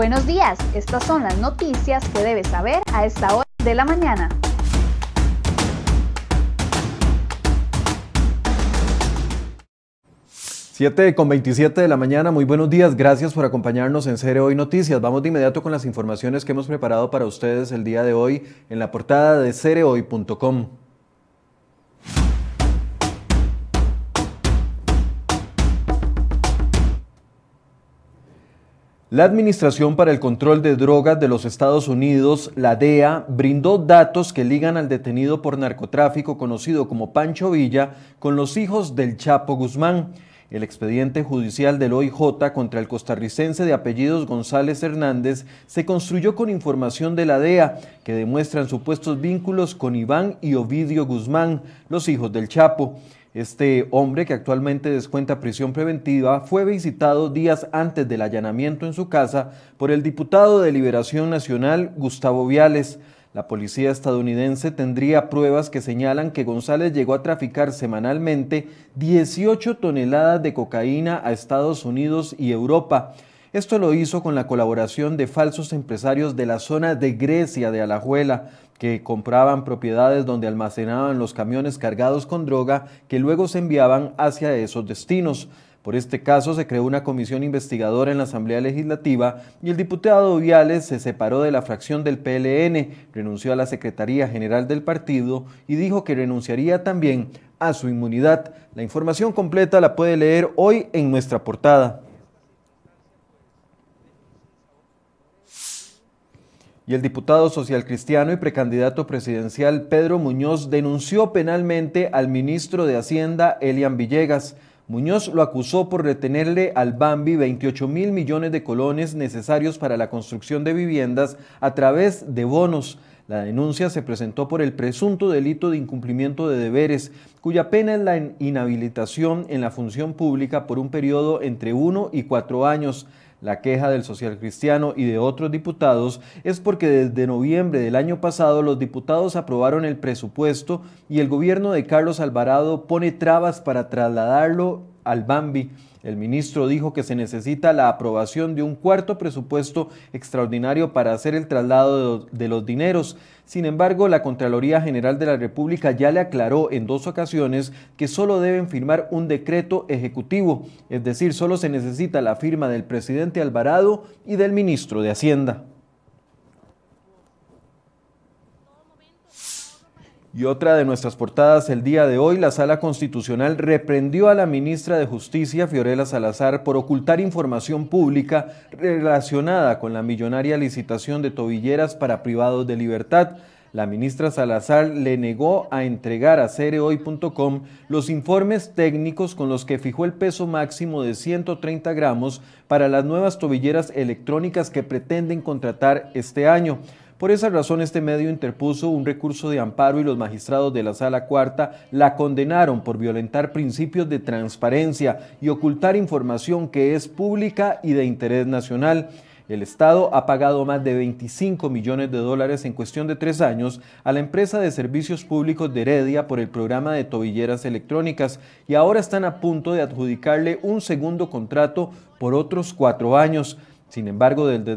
Buenos días, estas son las noticias que debes saber a esta hora de la mañana. Siete con 27 de la mañana, muy buenos días, gracias por acompañarnos en Cere Hoy Noticias. Vamos de inmediato con las informaciones que hemos preparado para ustedes el día de hoy en la portada de cerehoy.com. La Administración para el Control de Drogas de los Estados Unidos, la DEA, brindó datos que ligan al detenido por narcotráfico conocido como Pancho Villa con los hijos del Chapo Guzmán. El expediente judicial del OIJ contra el costarricense de apellidos González Hernández se construyó con información de la DEA que demuestran supuestos vínculos con Iván y Ovidio Guzmán, los hijos del Chapo. Este hombre, que actualmente descuenta prisión preventiva, fue visitado días antes del allanamiento en su casa por el diputado de Liberación Nacional, Gustavo Viales. La policía estadounidense tendría pruebas que señalan que González llegó a traficar semanalmente 18 toneladas de cocaína a Estados Unidos y Europa. Esto lo hizo con la colaboración de falsos empresarios de la zona de Grecia de Alajuela, que compraban propiedades donde almacenaban los camiones cargados con droga que luego se enviaban hacia esos destinos. Por este caso se creó una comisión investigadora en la Asamblea Legislativa y el diputado Viales se separó de la fracción del PLN, renunció a la Secretaría General del partido y dijo que renunciaría también a su inmunidad. La información completa la puede leer hoy en nuestra portada. Y el diputado social cristiano y precandidato presidencial Pedro Muñoz denunció penalmente al ministro de Hacienda Elian Villegas. Muñoz lo acusó por retenerle al Bambi 28 mil millones de colones necesarios para la construcción de viviendas a través de bonos. La denuncia se presentó por el presunto delito de incumplimiento de deberes, cuya pena es la inhabilitación en la función pública por un periodo entre uno y cuatro años. La queja del social cristiano y de otros diputados es porque desde noviembre del año pasado los diputados aprobaron el presupuesto y el gobierno de Carlos Alvarado pone trabas para trasladarlo al Bambi. El ministro dijo que se necesita la aprobación de un cuarto presupuesto extraordinario para hacer el traslado de los dineros. Sin embargo, la Contraloría General de la República ya le aclaró en dos ocasiones que solo deben firmar un decreto ejecutivo, es decir, solo se necesita la firma del presidente Alvarado y del ministro de Hacienda. Y otra de nuestras portadas el día de hoy, la Sala Constitucional reprendió a la ministra de Justicia, Fiorella Salazar, por ocultar información pública relacionada con la millonaria licitación de tobilleras para privados de libertad. La ministra Salazar le negó a entregar a cereoy.com los informes técnicos con los que fijó el peso máximo de 130 gramos para las nuevas tobilleras electrónicas que pretenden contratar este año. Por esa razón, este medio interpuso un recurso de amparo y los magistrados de la Sala Cuarta la condenaron por violentar principios de transparencia y ocultar información que es pública y de interés nacional. El Estado ha pagado más de 25 millones de dólares en cuestión de tres años a la empresa de servicios públicos de Heredia por el programa de tobilleras electrónicas y ahora están a punto de adjudicarle un segundo contrato por otros cuatro años. Sin embargo, desde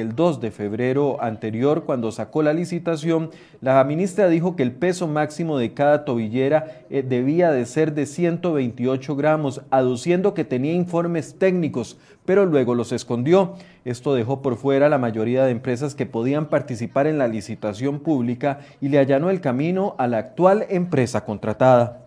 el, 2, de febrero anterior, cuando sacó la licitación, la ministra dijo que el peso máximo de cada tobillera eh, debía de ser de 128 gramos, aduciendo que tenía informes técnicos, pero luego los escondió. Esto dejó por fuera la mayoría de empresas que podían participar en la licitación pública y le allanó el camino a la actual empresa contratada.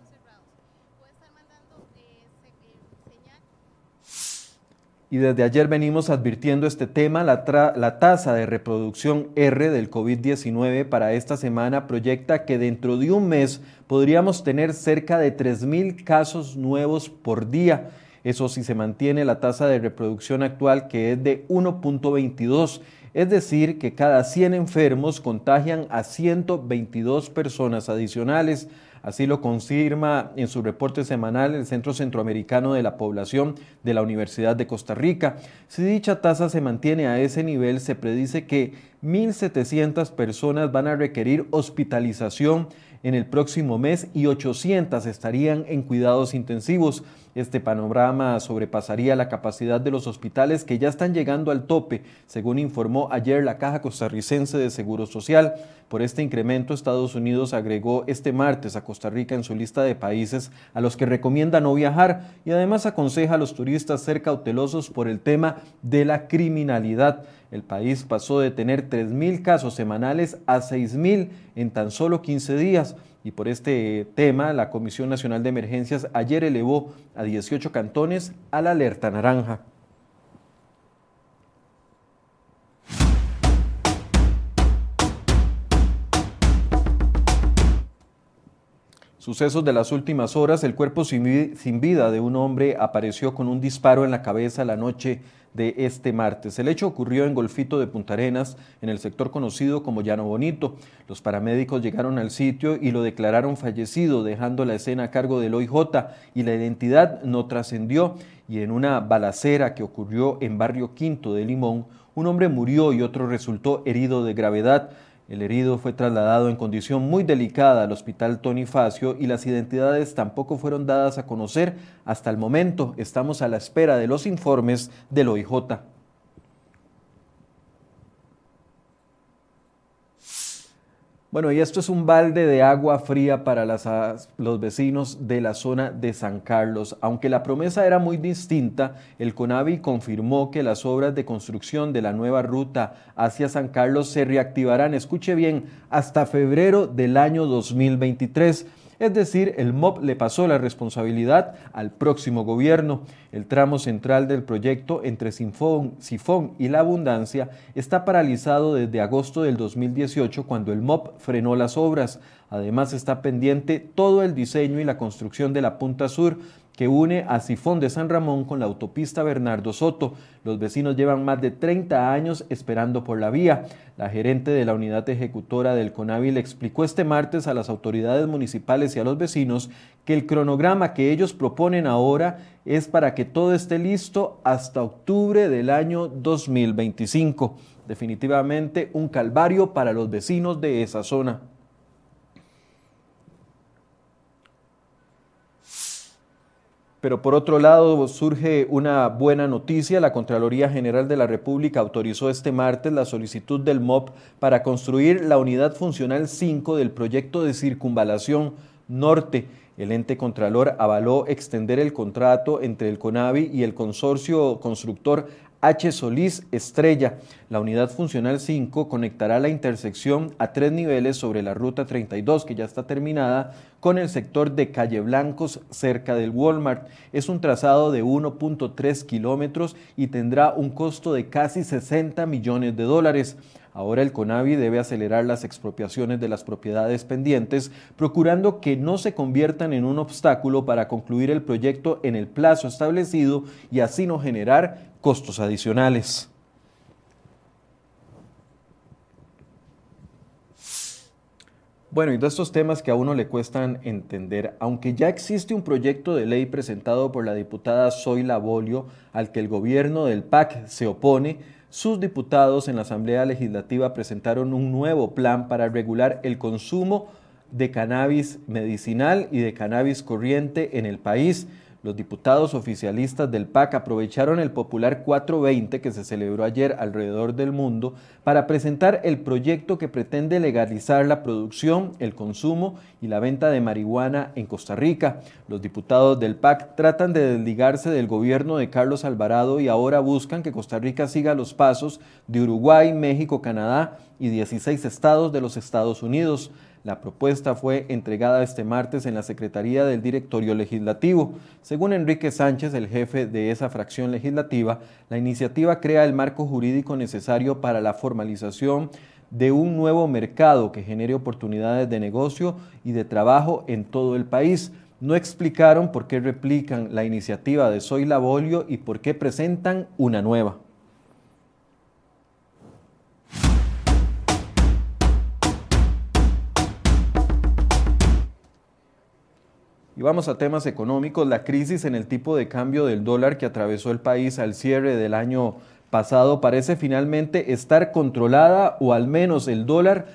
Y desde ayer venimos advirtiendo este tema. La, la, tasa de reproducción R del COVID-19 para esta semana proyecta que dentro de un mes podríamos tener cerca de 3.000 casos nuevos por día. Eso si se mantiene la tasa de reproducción actual que es de 1.22. Es decir, que cada 100 enfermos contagian a 122 personas adicionales. Así lo confirma en su reporte semanal el Centro Centroamericano de la Población de la Universidad de Costa Rica. Si dicha tasa se mantiene a ese nivel, se predice que 1.700 personas van a requerir hospitalización en el próximo mes y 800 estarían en cuidados intensivos. Este panorama sobrepasaría la capacidad de los hospitales que ya están llegando al tope, según informó ayer la Caja Costarricense de Seguro Social. Por este incremento, Estados Unidos agregó este martes a Costa Rica en su lista de países a los que recomienda no viajar y además aconseja a los turistas ser cautelosos por el tema de la criminalidad. El país pasó de tener 3.000 casos semanales a 6.000 en tan solo 15 días. Y por este tema, la Comisión Nacional de Emergencias ayer elevó a 18 cantones a la alerta naranja. Sucesos de las últimas horas, el cuerpo sin vida de un hombre apareció con un disparo en la cabeza la noche de este martes. El hecho ocurrió en Golfito de Punta Arenas, en el sector conocido como Llano Bonito. Los paramédicos llegaron al sitio y lo declararon fallecido, dejando la escena a cargo del OIJ y la identidad no trascendió. Y en una balacera que ocurrió en Barrio Quinto de Limón, un hombre murió y otro resultó herido de gravedad. El herido fue trasladado en condición muy delicada al hospital Tony Facio y las identidades tampoco fueron dadas a conocer hasta el momento. Estamos a la espera de los informes del OIJ. Bueno, y esto es un balde de agua fría para los vecinos de la zona de San Carlos. Aunque la promesa era muy distinta, el CONAVI confirmó que las obras de construcción de la nueva ruta hacia San Carlos se reactivarán, escuche bien, hasta febrero del año 2023 es decir, el MOB le pasó la responsabilidad al próximo gobierno. El tramo central del proyecto entre Sifón, y La Abundancia está paralizado desde agosto del 2018 cuando el MOB frenó las obras. Además está pendiente todo el diseño y la construcción de la Punta Sur, que une a Sifón de San Ramón con la autopista Bernardo Soto. Los vecinos llevan más de 30 años esperando por la vía. La gerente de la unidad ejecutora del CONAVI le explicó este martes a las autoridades municipales y a los vecinos que el cronograma que ellos proponen ahora es para que todo esté listo hasta octubre del año 2025. Definitivamente un calvario para los vecinos de esa zona. Pero por otro lado surge una buena noticia. La Contraloría General de la República autorizó este martes la solicitud del MOP para construir la unidad funcional 5 del proyecto de circunvalación norte. El ente Contralor avaló extender el contrato entre el CONAVI y el consorcio constructor H. Solís Estrella. La unidad funcional 5 conectará la intersección a tres niveles sobre la ruta 32, que ya está terminada, con el sector de Calle Blancos cerca del Walmart. Es un trazado de 1.3 kilómetros y tendrá un costo de casi 60 millones de dólares. Ahora el CONAVI debe acelerar las expropiaciones de las propiedades pendientes, procurando que no se conviertan en un obstáculo para concluir el proyecto en el plazo establecido y así no generar costos adicionales. Bueno, y de estos temas que a uno le cuestan entender, aunque ya existe un proyecto de ley presentado por la diputada Zoila Bolio al que el gobierno del PAC se opone, sus diputados en la Asamblea Legislativa presentaron un nuevo plan para regular el consumo de cannabis medicinal y de cannabis corriente en el país. Los diputados oficialistas del PAC aprovecharon el popular 420 que se celebró ayer alrededor del mundo para presentar el proyecto que pretende legalizar la producción, el consumo y la venta de marihuana en Costa Rica. Los diputados del PAC tratan de desligarse del gobierno de Carlos Alvarado y ahora buscan que Costa Rica siga los pasos de Uruguay, México, Canadá y 16 estados de los Estados Unidos. La propuesta fue entregada este martes en la Secretaría del Directorio Legislativo. Según Enrique Sánchez, el jefe de esa fracción legislativa, la iniciativa crea el marco jurídico necesario para la formalización de un nuevo mercado que genere oportunidades de negocio y de trabajo en todo el país. No explicaron por qué replican la iniciativa de Soy Labolio y por qué presentan una nueva. Y vamos a temas económicos. La crisis en el tipo de cambio del dólar que atravesó el país al cierre del año pasado parece finalmente estar controlada o al menos el dólar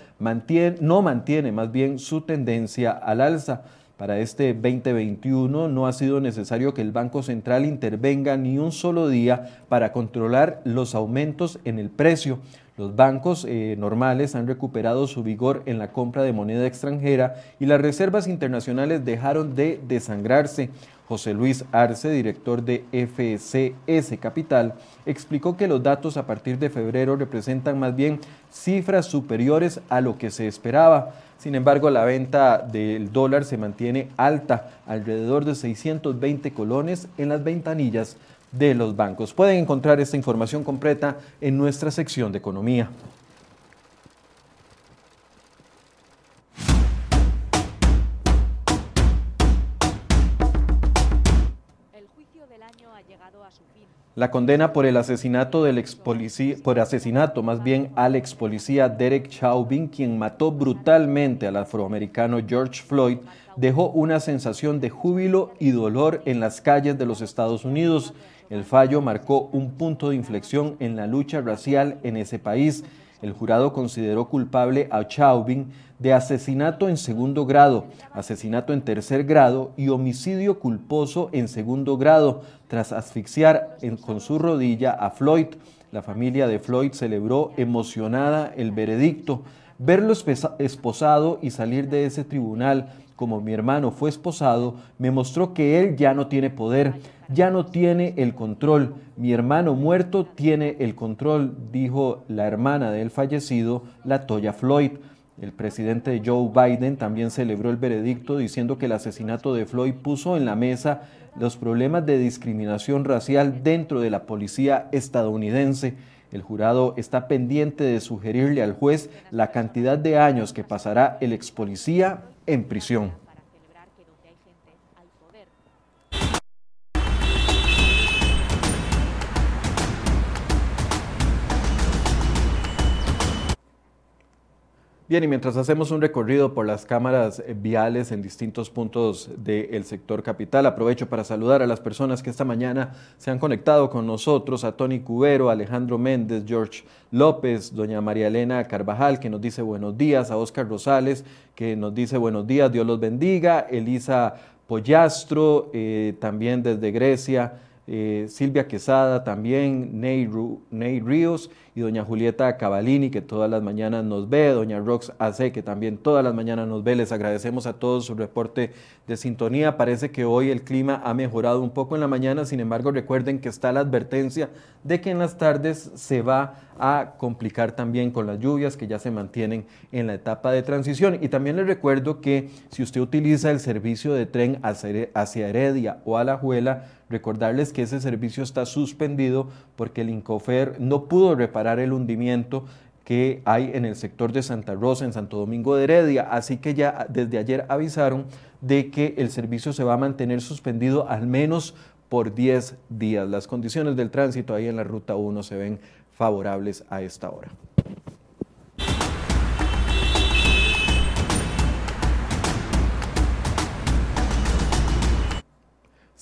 no mantiene más bien su tendencia al alza. Para este 2021 no ha sido necesario que el Banco Central intervenga ni un solo día para controlar los aumentos en el precio. Los bancos eh, normales han recuperado su vigor en la compra de moneda extranjera y las reservas internacionales dejaron de desangrarse. José Luis Arce, director de FCS Capital, explicó que los datos a partir de febrero representan más bien cifras superiores a lo que se esperaba. Sin embargo, la venta del dólar se mantiene alta, alrededor de 620 colones en las ventanillas de los bancos. Pueden encontrar esta información completa en nuestra sección de economía. La condena por el asesinato del ex policía, por asesinato más bien al ex policía Derek Chauvin, quien mató brutalmente al afroamericano George Floyd, dejó una sensación de júbilo y dolor en las calles de los Estados Unidos. El fallo marcó un punto de inflexión en la lucha racial en ese país. El jurado consideró culpable a Chauvin de asesinato en segundo grado, asesinato en tercer grado y homicidio culposo en segundo grado, tras asfixiar con su rodilla a Floyd. La familia de Floyd celebró emocionada el veredicto. Verlo esposado y salir de ese tribunal como mi hermano fue esposado, me mostró que él ya no tiene poder, ya no tiene el control. Mi hermano muerto tiene el control, dijo la hermana del fallecido, la Toya Floyd. El presidente Joe Biden también celebró el veredicto diciendo que el asesinato de Floyd puso en la mesa los problemas de discriminación racial dentro de la policía estadounidense. El jurado está pendiente de sugerirle al juez la cantidad de años que pasará el ex policía en prisión. Bien, y mientras hacemos un recorrido por las cámaras eh, viales en distintos puntos del sector capital, aprovecho para saludar a las personas que esta mañana se han conectado con nosotros, a Tony Cubero, Alejandro Méndez, George López, doña María Elena Carvajal, que nos dice buenos días, a Oscar Rosales, que nos dice buenos días, Dios los bendiga, Elisa Pollastro, eh, también desde Grecia, eh, Silvia Quesada también, Ney, Ney, Ríos y doña Julieta Cavalini que todas las mañanas nos ve, doña Rox AC que también todas las mañanas nos ve. Les agradecemos a todos su reporte de sintonía. Parece que hoy el clima ha mejorado un poco en la mañana, sin embargo recuerden que está la advertencia de que en las tardes se va a complicar también con las lluvias que ya se mantienen en la etapa de transición. Y también les recuerdo que si usted utiliza el servicio de tren hacia Heredia o a La Juela, Recordarles que ese servicio está suspendido porque el Incofer no pudo reparar el hundimiento que hay en el sector de Santa Rosa, en Santo Domingo de Heredia. Así que ya desde ayer avisaron de que el servicio se va a mantener suspendido al menos por 10 días. Las condiciones del tránsito ahí en la ruta 1 se ven favorables a esta hora.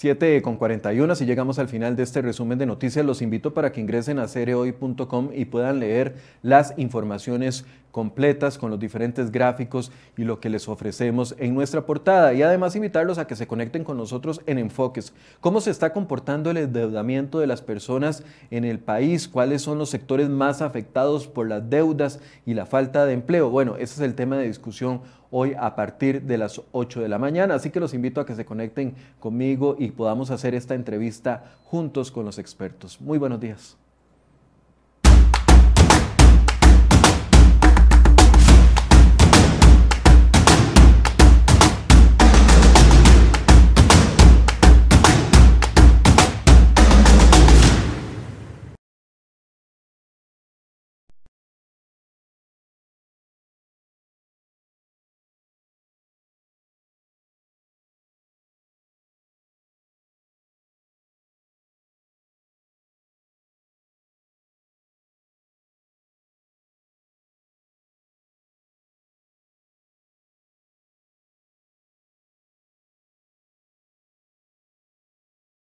7 con 41, si llegamos al final de este resumen de noticias, los invito para que ingresen a cereoy.com y puedan leer las informaciones completas con los diferentes gráficos y lo que les ofrecemos en nuestra portada. Y además invitarlos a que se conecten con nosotros en Enfoques. ¿Cómo se está comportando el endeudamiento de las personas en el país? ¿Cuáles son los sectores más afectados por las deudas y la falta de empleo? Bueno, ese es el tema de discusión hoy a partir de las 8 de la mañana. Así que los invito a que se conecten conmigo y podamos hacer esta entrevista juntos con los expertos. Muy buenos días.